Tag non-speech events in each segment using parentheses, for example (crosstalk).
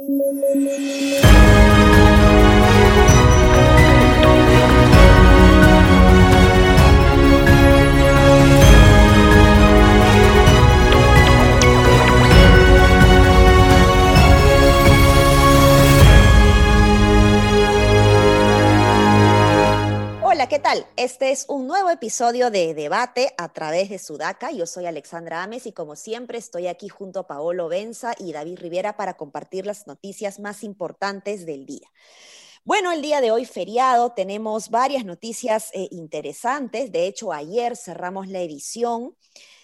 Thank you. ¿Qué tal? Este es un nuevo episodio de Debate a través de Sudaca. Yo soy Alexandra Ames y como siempre estoy aquí junto a Paolo Benza y David Rivera para compartir las noticias más importantes del día. Bueno, el día de hoy feriado tenemos varias noticias eh, interesantes. De hecho, ayer cerramos la edición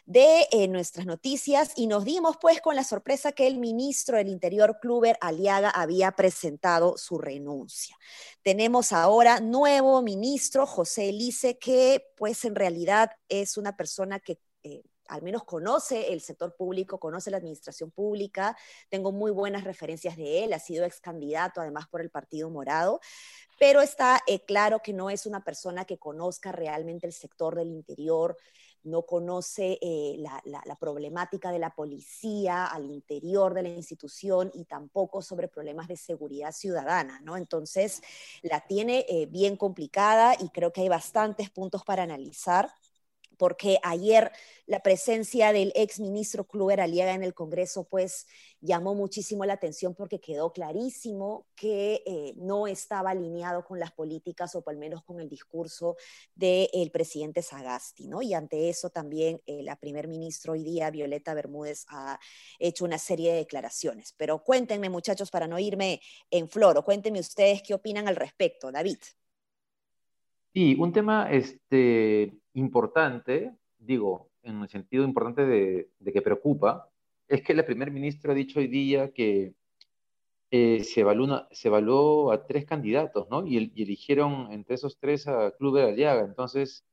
de eh, nuestras noticias y nos dimos pues con la sorpresa que el ministro del Interior, Kluber Aliaga, había presentado su renuncia. Tenemos ahora nuevo ministro, José Elice, que pues en realidad es una persona que... Eh, al menos conoce el sector público, conoce la administración pública, tengo muy buenas referencias de él, ha sido ex candidato además por el Partido Morado, pero está eh, claro que no es una persona que conozca realmente el sector del interior, no conoce eh, la, problemática de la policía al interior de la institución y tampoco sobre problemas de seguridad ciudadana, ¿no? Entonces, la tiene eh, bien complicada y creo que hay bastantes puntos para analizar porque ayer la presencia del ex ministro Kluber Aliaga en el Congreso pues llamó muchísimo la atención porque quedó clarísimo que eh, no estaba alineado con las políticas o al menos con el discurso del presidente Sagasti, ¿no? Y ante eso también eh, la primer ministro hoy día, Violeta Bermúdez, ha hecho una serie de declaraciones. Pero cuéntenme muchachos, para no irme en floro, cuéntenme ustedes qué opinan al respecto. David. Sí, un tema este, importante, digo, en el sentido importante de, que preocupa, es que el primer ministro ha dicho hoy día que eh, se, evaluó se, evaluó a tres candidatos, ¿no? Y, eligieron entre esos tres a Club de la Llaga. Entonces,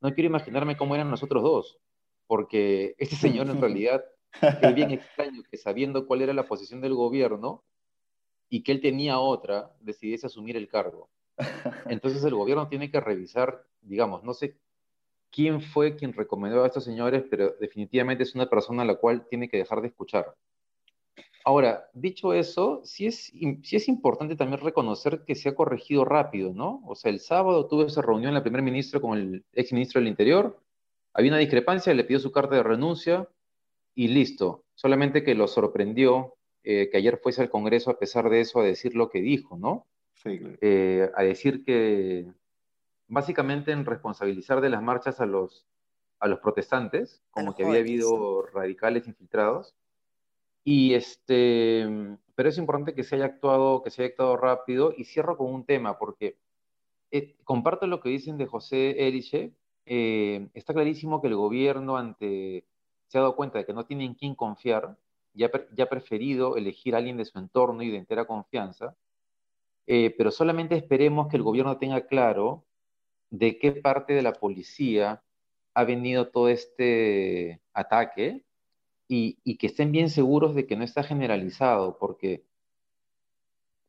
no quiero imaginarme cómo eran nosotros dos, porque este señor en (laughs) realidad es bien extraño que sabiendo cuál era la posición del gobierno y que él tenía otra, decidiese asumir el cargo. (laughs) Entonces el gobierno tiene que revisar, digamos, no sé quién fue quien recomendó a estos señores, pero definitivamente es una persona a la cual tiene que dejar de escuchar. Ahora, dicho eso, sí es, sí es importante también reconocer que se ha corregido rápido, ¿no? O sea, el sábado tuve esa reunión la primer ministro con el ex ministro del Interior, había una discrepancia, le pidió su carta de renuncia y listo. Solamente que lo sorprendió eh, que ayer fuese al Congreso a pesar de eso a decir lo que dijo, ¿no? Eh, a decir que básicamente en responsabilizar de las marchas a los, a los protestantes, como que había habido radicales infiltrados. Y este, pero es importante que se haya actuado, que se haya actuado rápido. Y cierro con un tema, porque eh, comparto lo que dicen de José Eriche. Eh, está clarísimo que el gobierno ante, se ha dado cuenta de que no tienen quien confiar, ya, ya ha preferido elegir a alguien de su entorno y de entera confianza eh, pero solamente esperemos que el gobierno tenga claro de qué parte de la policía ha venido todo este ataque y, que estén bien seguros de que no está generalizado, porque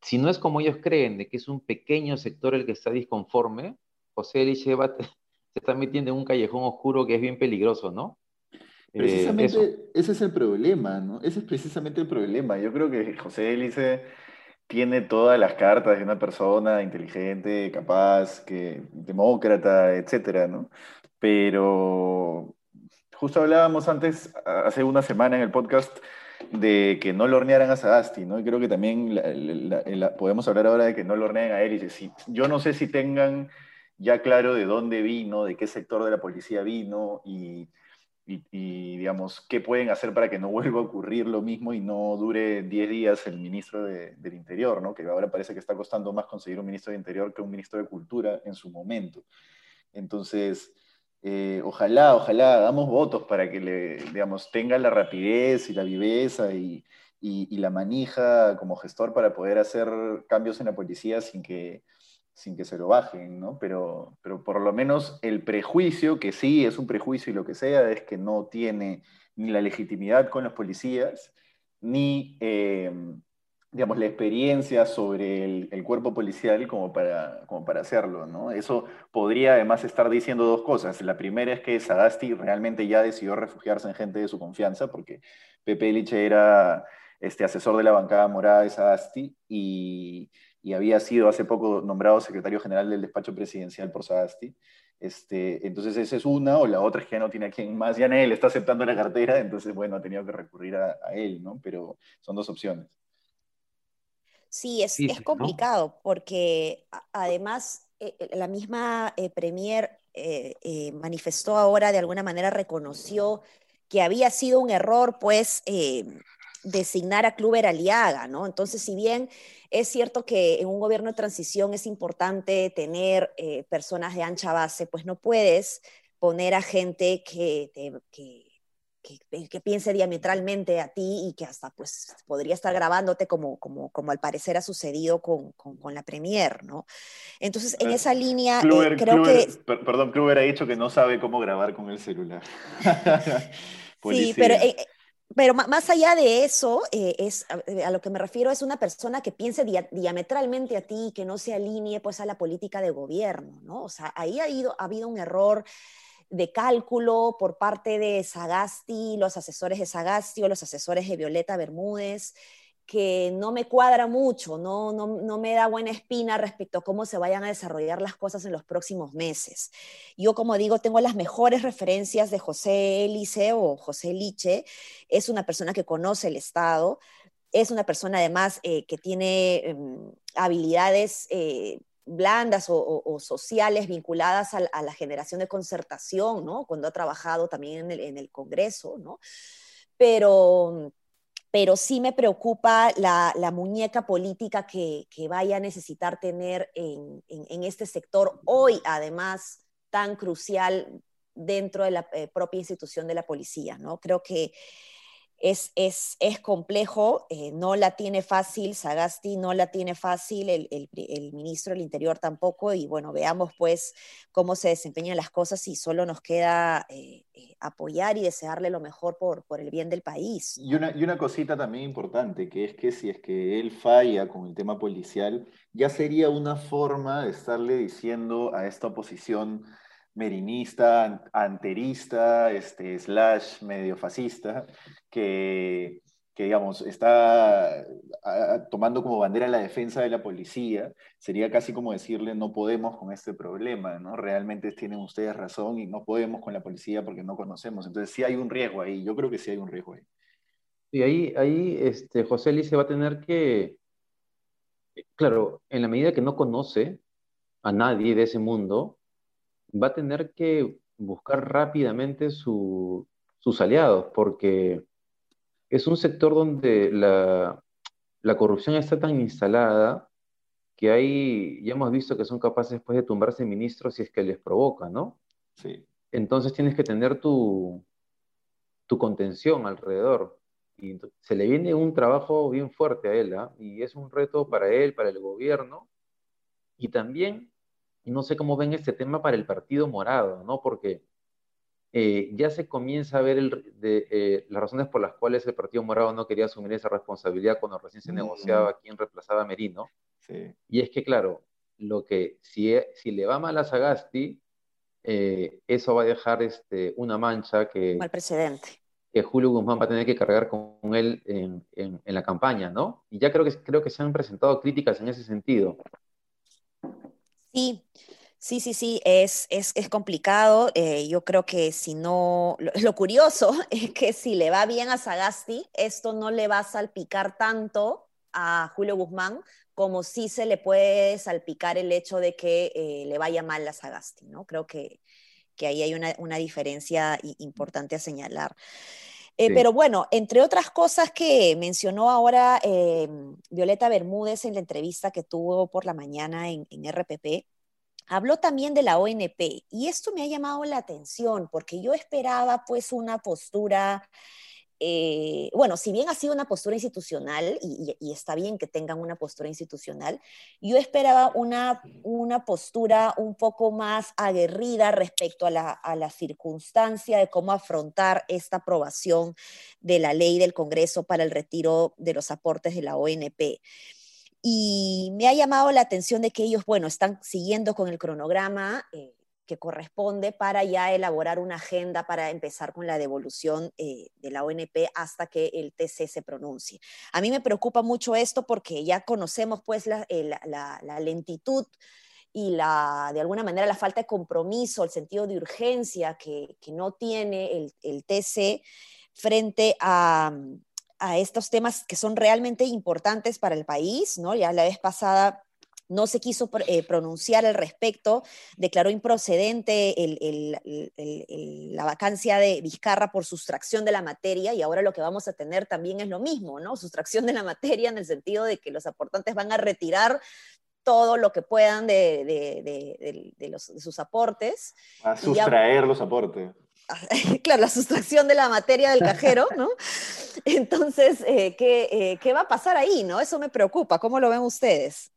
si no es como ellos creen, de que es un pequeño sector el que está disconforme, José Eliche (laughs) se está metiendo en un callejón oscuro que es bien peligroso, ¿no? Eh, precisamente ese es el problema, ¿no? Ese es precisamente el problema. Yo creo que José Elice tiene todas las cartas de una persona inteligente, capaz, que, demócrata, etcétera, ¿no? Pero justo hablábamos antes, hace una semana en el podcast, de que no lo hornearan a Sagasti, ¿no? Y creo que también podemos hablar ahora de que no lo hornean a él. Y yo no sé si tengan ya claro de dónde vino, de qué sector de la policía vino y y, digamos, qué pueden hacer para que no (laughs) vuelva a ocurrir lo mismo y no dure 10 días el ministro del Interior, ¿no? que ahora parece que está costando más conseguir un ministro de Interior que un ministro de Cultura en su momento. Entonces, eh, ojalá, ojalá damos votos para que le, digamos, tenga la rapidez y la viveza y, y la manija como gestor para poder hacer cambios en la policía sin que sin que se lo bajen, ¿no? Pero, pero por lo menos el prejuicio, que sí es un prejuicio y lo que sea, es que no tiene ni la legitimidad con los policías, ni, eh, digamos, la experiencia sobre el, cuerpo policial como para, como para hacerlo, ¿no? Eso podría además estar diciendo dos cosas. La primera es que Sagasti realmente ya decidió refugiarse en gente de su confianza, porque Pepe Liche era este asesor de la bancada morada de Sagasti y, y había sido hace poco nombrado secretario general del despacho presidencial por Sagasti. Este, entonces esa es una, o la otra es que ya no tiene a quien más, ya él está aceptando la cartera, entonces bueno, ha tenido que recurrir a, él, ¿no? Pero son dos opciones. Sí, es, es complicado, porque además eh, eh, la misma eh, Premier manifestó ahora, de alguna manera reconoció que había sido un error, pues, designar a Kluber Aliaga, ¿no? Entonces, si bien es cierto que en un gobierno de transición es importante tener eh, personas de ancha base, pues no puedes poner a gente que, que, que, piense diametralmente a ti y que hasta pues podría estar grabándote como, como, como al parecer ha sucedido con, con, la Premier, ¿no? Entonces, en esa línea, eh, creo que... perdón, Kluber ha dicho que no sabe cómo grabar con el celular. (laughs) sí, pero... Eh, pero más allá de eso, eh, es, a, lo que me refiero es una persona que piense diametralmente a ti, que no se alinee pues a la política de gobierno, ¿no? O sea, ahí ha, ido, ha habido un error de cálculo por parte de Sagasti, los asesores de Sagasti o los asesores de Violeta Bermúdez, que no me cuadra mucho, no, no, me da buena espina respecto a cómo se vayan a desarrollar las cosas en los próximos meses. Yo, como digo, tengo las mejores referencias de José Elice o José Liche, es una persona que conoce el Estado, es una persona además eh, que tiene em, habilidades eh, blandas o, sociales vinculadas a, la generación de concertación, ¿no? Cuando ha trabajado también en el, en el Congreso, ¿no? Pero pero sí me preocupa la, muñeca política que, vaya a necesitar tener en, este sector hoy, además, tan crucial dentro de la eh, propia institución de la policía, ¿no? Creo que es, es, es complejo, eh, no la tiene fácil, Sagasti no la tiene fácil, el, el, ministro del Interior tampoco, y bueno, veamos pues cómo se desempeñan las cosas y solo nos queda eh, eh, apoyar y desearle lo mejor por, por el bien del país. Y una, y una cosita también importante, que es que si es que él falla con el tema policial, ya sería una forma de estarle diciendo a esta oposición merinista, anterista, este, slash medio fascista, que, que digamos, está tomando como bandera la defensa de la policía, sería casi como decirle no podemos con este problema, ¿no? Realmente tienen ustedes razón y no podemos con la policía porque no conocemos. Entonces sí hay un riesgo ahí, yo creo que sí hay un riesgo ahí. Y ahí, ahí este, José Luis se va a tener que, claro, en la medida que no conoce a nadie de ese mundo, va a tener que buscar rápidamente sus aliados, porque es un sector donde la, corrupción está tan instalada que hay, ya hemos visto que son capaces después de tumbarse ministros si es que les provoca, ¿no? Sí. Entonces tienes que tener tu, tu contención alrededor. Y se le viene un trabajo bien fuerte a él, ¿ah? y es un reto para él, para el gobierno, y también no sé cómo ven este tema para el Partido Morado, ¿no? Porque eh, ya se comienza a ver eh, las razones por las cuales el Partido Morado no quería asumir esa responsabilidad cuando recién se negociaba quién reemplazaba a Merino. Y es que, claro, lo que si, e, si le va mal a Sagasti, eh, eso va a dejar este, una mancha que... Mal precedente. Que Julio Guzmán va a tener que cargar con él en, en, en la campaña, ¿no? Y ya creo que, creo que se han presentado críticas en ese sentido. Sí, sí, sí, sí, es, es, complicado. Eh, yo creo que si no, lo, (laughs) curioso (laughs) es que si le va bien a Sagasti, esto no le va a salpicar tanto a Julio Guzmán como si se le puede salpicar el hecho de que eh, le vaya mal a Sagasti, ¿no? Creo que, ahí hay una, diferencia importante a señalar. Eh, pero bueno, entre otras cosas que mencionó ahora em, Violeta Bermúdez en la entrevista que tuvo por la mañana en, en RPP, habló también de la ONP y esto me ha llamado la atención porque yo esperaba pues una postura eh, bueno, si bien ha sido una postura institucional, y, está bien que tengan una postura institucional, yo esperaba una, una postura un poco más aguerrida respecto a la, a la, circunstancia de cómo afrontar esta aprobación de la ley del Congreso para el retiro de los aportes de la ONP. Y me ha llamado la atención de que ellos, bueno, están siguiendo con el cronograma. Eh, que corresponde para ya elaborar una agenda para empezar con la devolución eh, de la ONP hasta que el TC se pronuncie. A mí me preocupa mucho esto porque ya conocemos pues la, eh, lentitud y la, de alguna manera la falta de compromiso, el sentido de urgencia que, no tiene el, el, TC frente a, a estos temas que son realmente importantes para el país, ¿no? Ya la vez pasada no se quiso eh, pronunciar al respecto, declaró improcedente la vacancia de Vizcarra por sustracción de la materia y ahora lo que vamos a tener también es lo mismo, ¿no? Sustracción de la materia en el sentido de que los aportantes van a retirar todo lo que puedan de, sus aportes. A sustraer los aportes. (laughs) Claro, la sustracción de la materia del cajero, (laughs) ¿no? Entonces, eh, ¿qué, eh, ¿qué va a pasar ahí, no? Eso me preocupa. ¿Cómo lo ven ustedes?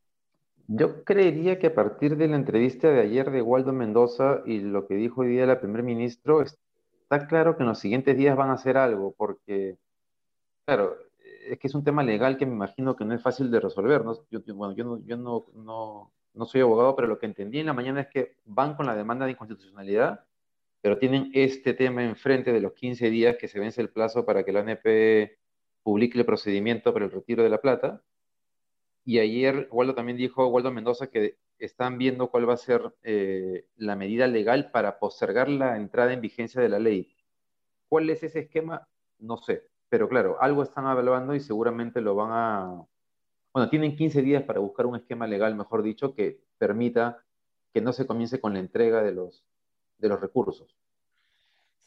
Yo creería que a partir de la entrevista de ayer de Waldo Mendoza y lo que dijo hoy día el primer ministro, está claro que en los siguientes días van a hacer algo, porque, claro, es que es un tema legal que me imagino que no es fácil de resolver. ¿no? Yo, bueno, yo, no, yo no, no, no soy abogado, pero lo que entendí en la mañana es que van con la demanda de inconstitucionalidad, pero tienen este tema enfrente de los 15 días que se vence el plazo para que la ANP publique el procedimiento para el retiro de la plata y ayer Waldo también dijo, Waldo Mendoza, que están viendo cuál va a ser eh, la medida legal para postergar la entrada en vigencia de la ley. ¿Cuál es ese esquema? No sé. Pero claro, algo están evaluando y seguramente lo van a... Bueno, tienen 15 días para buscar un esquema legal, mejor dicho, que permita que no se comience con la entrega de los, de los recursos.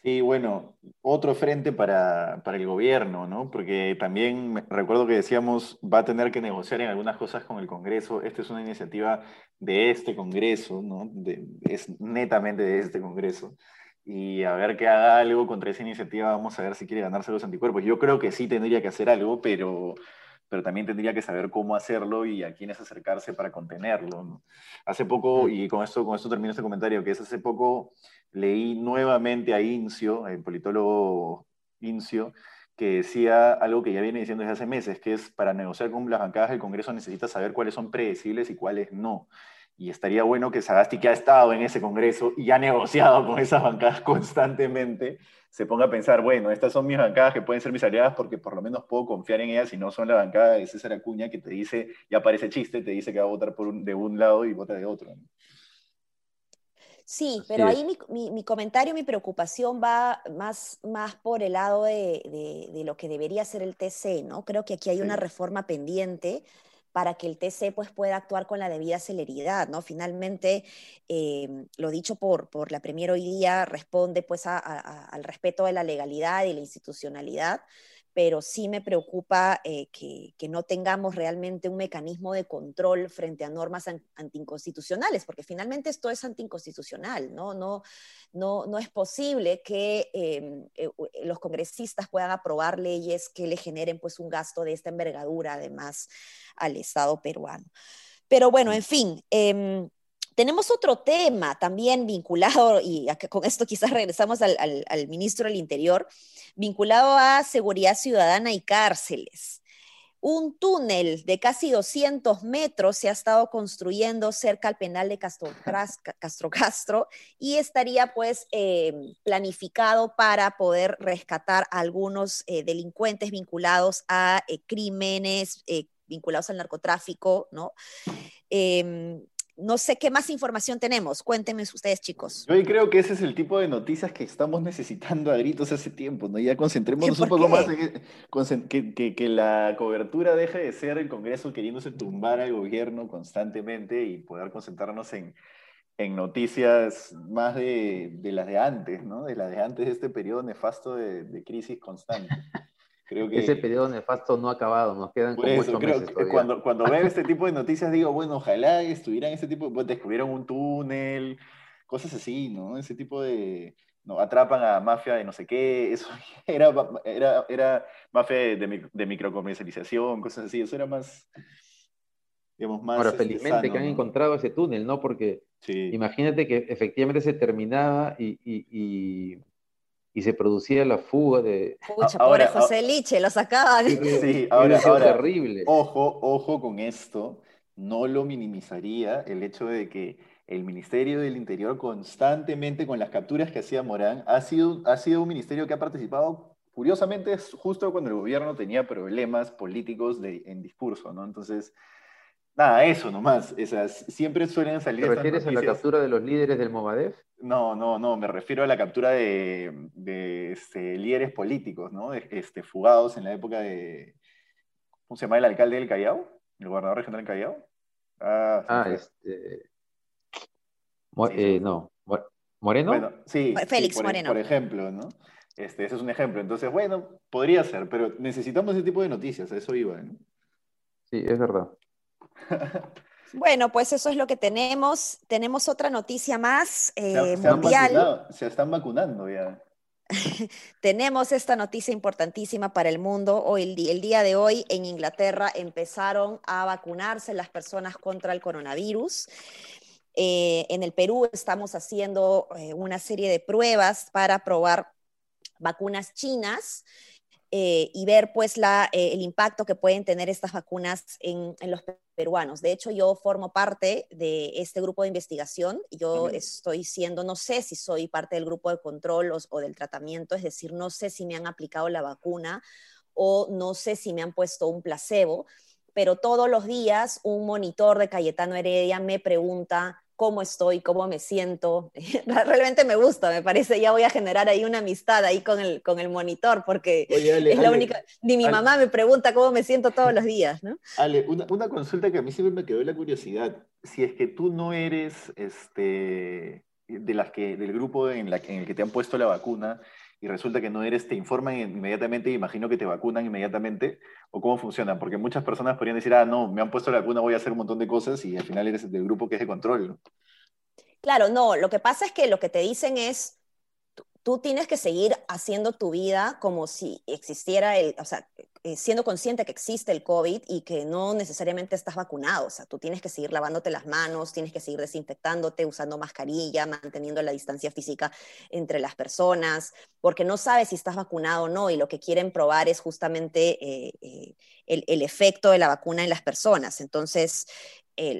Sí, bueno, otro frente para, el gobierno, ¿no? Porque también recuerdo que decíamos, va a tener que negociar en algunas cosas con el Congreso. Esta es una iniciativa de este Congreso, ¿no? es netamente de este Congreso. Y a ver que haga algo contra esa iniciativa, vamos a ver si quiere ganarse los anticuerpos. Yo creo que sí tendría que hacer algo, pero, pero también tendría que saber cómo hacerlo y a quiénes acercarse para contenerlo. Hace poco, y con esto, con esto termino este comentario, que es hace poco leí nuevamente a Incio, el politólogo Incio, que decía algo que ya viene diciendo desde hace meses, que es para negociar con las bancadas del Congreso necesita saber cuáles son predecibles y cuáles no. Y estaría bueno que Sagasti, que ha estado en ese Congreso y ha negociado con esas bancadas (laughs) constantemente, se ponga a pensar, bueno, estas son mis bancadas que pueden ser mis aliadas porque por lo menos puedo confiar en ellas y no son la bancada de César Acuña que te dice, ya parece chiste, te dice que va a votar por de un lado y vota de otro. Sí, pero ahí mi, comentario, mi preocupación va más, más por el lado de, lo que debería ser el TC, ¿no? Creo que aquí hay una reforma pendiente para que el TC pues, pueda actuar con la debida celeridad, ¿no? Finalmente, em, lo dicho por, por la Premier hoy día responde pues al respeto de la legalidad y la institucionalidad, pero sí me preocupa eh, que, no tengamos realmente un mecanismo de control frente a normas anticonstitucionales, porque finalmente esto es anticonstitucional, ¿no? No, no, no es posible que em, eh, los congresistas puedan aprobar leyes que le generen pues un gasto de esta envergadura además al Estado peruano. Pero bueno, en fin. Em, tenemos otro tema también vinculado, y con esto quizás regresamos al, al ministro del Interior, vinculado a seguridad ciudadana y cárceles. Un túnel de casi 200 metros se ha estado construyendo cerca al penal de Castro (laughs) Castro, y estaría pues em, planificado para poder rescatar a algunos eh, delincuentes vinculados a eh, crímenes eh, vinculados al narcotráfico, ¿no? Em, no sé qué más información tenemos. Cuéntenme ustedes, chicos. Yo creo que ese es el tipo de noticias que estamos necesitando a gritos hace tiempo, ¿no? Ya concentrémonos un poco más en que, que, la cobertura deje de ser el Congreso queriéndose tumbar al gobierno constantemente y poder concentrarnos en, en noticias más de, de, las de antes, ¿no? De las de antes de este periodo nefasto de, de crisis constante. (laughs) Ese periodo nefasto no ha acabado, nos quedan como ocho meses Cuando, cuando veo este tipo de noticias digo, bueno, ojalá estuvieran este tipo, pues descubrieron un túnel, cosas así, ¿no? Ese tipo de, no, atrapan a mafia de no sé qué, (laughs) eso era, era, era mafia de, de microcomercialización, cosas así, eso era más, digamos, más... Ahora, este, felizmente que han encontrado ese túnel, ¿no? Porque imagínate que efectivamente se terminaba y y se producía la fuga de... Pucha, pobre José Liche, lo sacaban. Sí, (laughs) ahora, ahora terrible. Ojo, ojo con esto, no lo minimizaría el hecho de que el Ministerio del Interior constantemente con las capturas que hacía Morán, ha sido, ha sido un ministerio que ha participado, curiosamente, justo cuando el gobierno tenía problemas políticos en discurso, ¿no? Entonces, nada, eso nomás. Esas, siempre suelen salir. ¿Te refieres a la captura de los líderes del Movadef? No, no, no, me refiero a la captura de, este, líderes políticos, ¿no? Este, fugados en la época de. ¿Cómo se llama el alcalde del Callao? ¿El gobernador regional del Callao? Ah, ah este. Eh, no, Moreno. Bueno, sí, Félix por, Moreno. Por ejemplo, ¿no? Este, ese es un ejemplo. Entonces, bueno, podría ser, pero necesitamos ese tipo de noticias, a eso iba, ¿no? Sí, es verdad. Bueno, pues eso es lo que tenemos. Tenemos otra noticia más eh, mundial. se están vacunando ya. (laughs) tenemos esta noticia importantísima para el mundo. Hoy, el, día de hoy en Inglaterra empezaron a vacunarse las personas contra el coronavirus. Eh, en el Perú estamos haciendo eh, una serie de pruebas para probar vacunas chinas. Eh, y ver pues la, el impacto que pueden tener estas vacunas en, en, los peruanos. De hecho, yo formo parte de este grupo de investigación. Yo estoy siendo, no sé si soy parte del grupo de control o, o, del tratamiento, es decir, no sé si me han aplicado la vacuna o no sé si me han puesto un placebo, pero todos los días un monitor de Cayetano Heredia me pregunta cómo estoy, cómo me siento. (laughs) Realmente me gusta, me parece, ya voy a generar ahí una amistad ahí con el, con el monitor, porque es la única, ni mi mamá me pregunta cómo me siento todos los días, ¿no? Ale, una, una, consulta que a mí siempre me quedó la curiosidad, si es que tú no eres este, de las que, del grupo en, la, en el que te han puesto la vacuna, y resulta que no eres, te informan inmediatamente y imagino que te vacunan inmediatamente, o cómo funciona, porque muchas personas podrían decir, ah, no, me han puesto la vacuna, voy a hacer un montón de cosas y al final eres del grupo que es de control. Claro, no, lo que pasa es que lo que te dicen es, tú tienes que seguir haciendo tu vida como si existiera el, o sea, eh, siendo consciente que existe el COVID y que no necesariamente estás vacunado. O sea, tú tienes que seguir lavándote las manos, tienes que seguir desinfectándote, usando mascarilla, manteniendo la distancia física entre las personas, porque no sabes si estás vacunado o no y lo que quieren probar es justamente eh, eh, el, efecto de la vacuna en las personas. Entonces,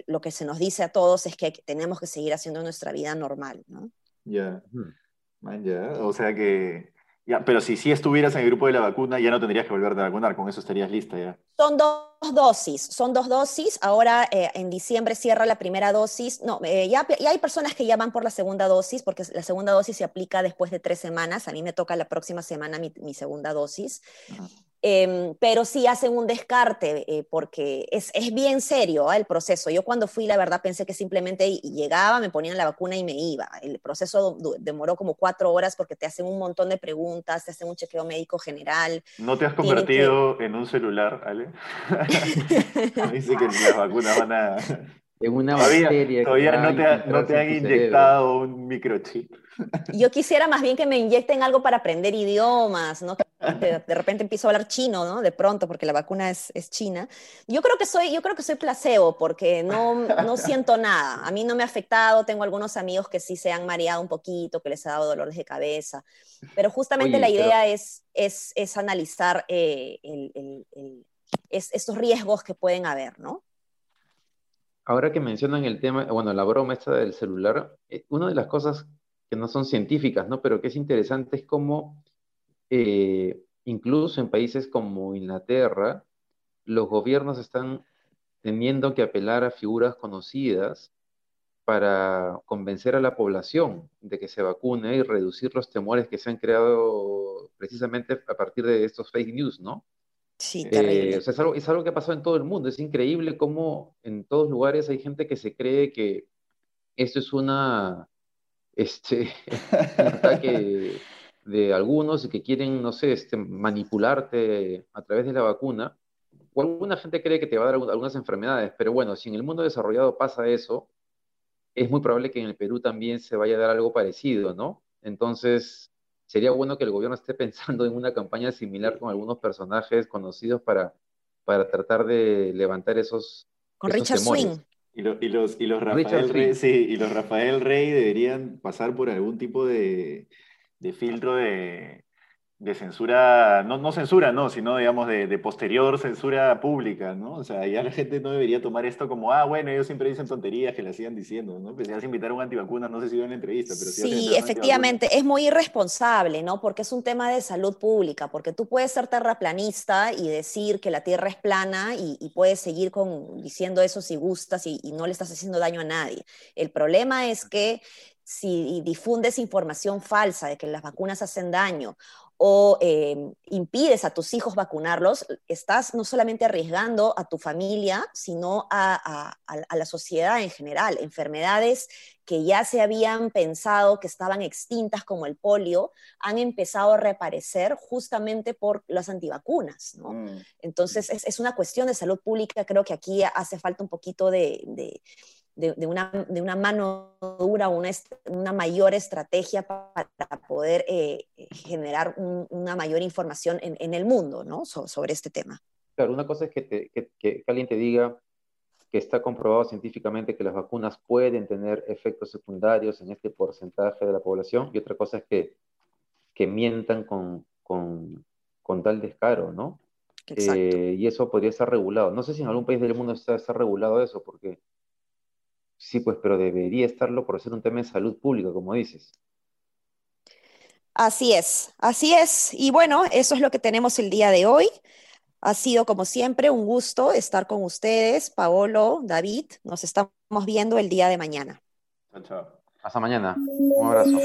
lo que se nos dice a todos es que tenemos que seguir haciendo nuestra vida normal, ¿no? Ya, ya, o sea que ya, pero si sí estuvieras en el grupo de la vacuna, ya no tendrías que volverte a vacunar, con eso estarías lista ya. Son dos dosis, son dos dosis. Ahora eh, en diciembre cierra la primera dosis. No, eh, ya, hay personas que ya van por la segunda dosis, porque la segunda dosis se aplica después de tres semanas. A mí me toca la próxima semana mi, segunda dosis. Em, pero sí hacen un descarte eh, porque es, es, bien serio ¿ah? el proceso. Yo cuando fui, la verdad, pensé que simplemente llegaba, me ponían la vacuna y me iba. El proceso demoró como cuatro horas porque te hacen un montón de preguntas, te hacen un chequeo médico general. ¿No te has convertido en un celular, Ale? (laughs) (laughs) Dice que las vacunas van a en una bacteria. Todavía no te, no te han inyectado un microchip. (laughs) Yo quisiera más bien que me inyecten algo para aprender idiomas, ¿no? De, de repente empiezo a hablar chino, ¿no? De pronto, porque la vacuna es, es, china. Yo creo que soy, yo creo que soy placebo, porque no, no siento nada. A mí no me ha afectado. Tengo algunos amigos que sí se han mareado un poquito, que les ha dado dolores de cabeza. Pero justamente la idea es, es, es, analizar eh, el, el, el, estos riesgos que pueden haber, ¿no? Ahora que mencionan el tema, bueno, la broma esta del celular, eh, una de las cosas que no son científicas, ¿no? Pero que es interesante es cómo eh, incluso en países como Inglaterra, los gobiernos están teniendo que apelar a figuras conocidas para convencer a la población de que se vacune y reducir los temores que se han creado precisamente a partir de estos fake news, ¿no? Sí, eh, es, algo, es algo que ha pasado en todo el mundo. Es increíble cómo en todos lugares hay gente que se cree que esto es una, (laughs) este, (laughs) un ataque de algunos y que quieren, no sé, este, manipularte a través de la vacuna. O alguna gente cree que te va a dar algunas enfermedades, pero bueno, si en el mundo desarrollado pasa eso, es muy probable que en el Perú también se vaya a dar algo parecido, ¿no? Entonces, sería bueno que el gobierno esté pensando en una campaña similar con algunos personajes conocidos para, para tratar de levantar esos. Con Richard Swing. Y, y, los, y, los Rafael Rey, sí, y los Rafael Rey deberían pasar por algún tipo de, de filtro de, de censura, no, no censura, no, sino digamos de, posterior censura pública, ¿no? O sea, ya la gente no debería tomar esto como, ah, bueno, ellos siempre dicen tonterías que la sigan diciendo, ¿no? Pues ya se invitaron a antivacunas, no sé si dio en la entrevista, pero sí. Sí, efectivamente, es muy irresponsable, ¿no? Porque es un tema de salud pública, porque tú puedes ser terraplanista y decir que la Tierra es plana y, puedes seguir con, diciendo eso si gustas y, y no le estás haciendo daño a nadie. El problema es que si difundes información falsa de que las vacunas hacen daño o eh, impides a tus hijos vacunarlos, estás no solamente arriesgando a tu familia, sino a, la sociedad en general. Enfermedades que ya se habían pensado que estaban extintas, como el polio, han empezado a reaparecer justamente por las antivacunas. Mm. Entonces, es, una cuestión de salud pública. Creo que aquí hace falta un poquito de de, una, de una mano dura, una, una mayor estrategia para poder eh, generar una mayor información en, en el mundo ¿no? sobre este tema. Claro, una cosa es que, te, que, que, alguien te diga que está comprobado científicamente que las vacunas pueden tener efectos secundarios en este porcentaje de la población, y otra cosa es que, que mientan con, con, con tal descaro, ¿no? Eh, y eso podría estar regulado. No sé si en algún país del mundo está, está regulado eso, porque Sí, pues, pero debería estarlo por ser un tema de salud pública, como dices. Así es, así es. Y bueno, eso es lo que tenemos el día de hoy. Ha sido como siempre un gusto estar con ustedes, Paolo, David. Nos estamos viendo el día de mañana. Chao. Hasta mañana. Un abrazo.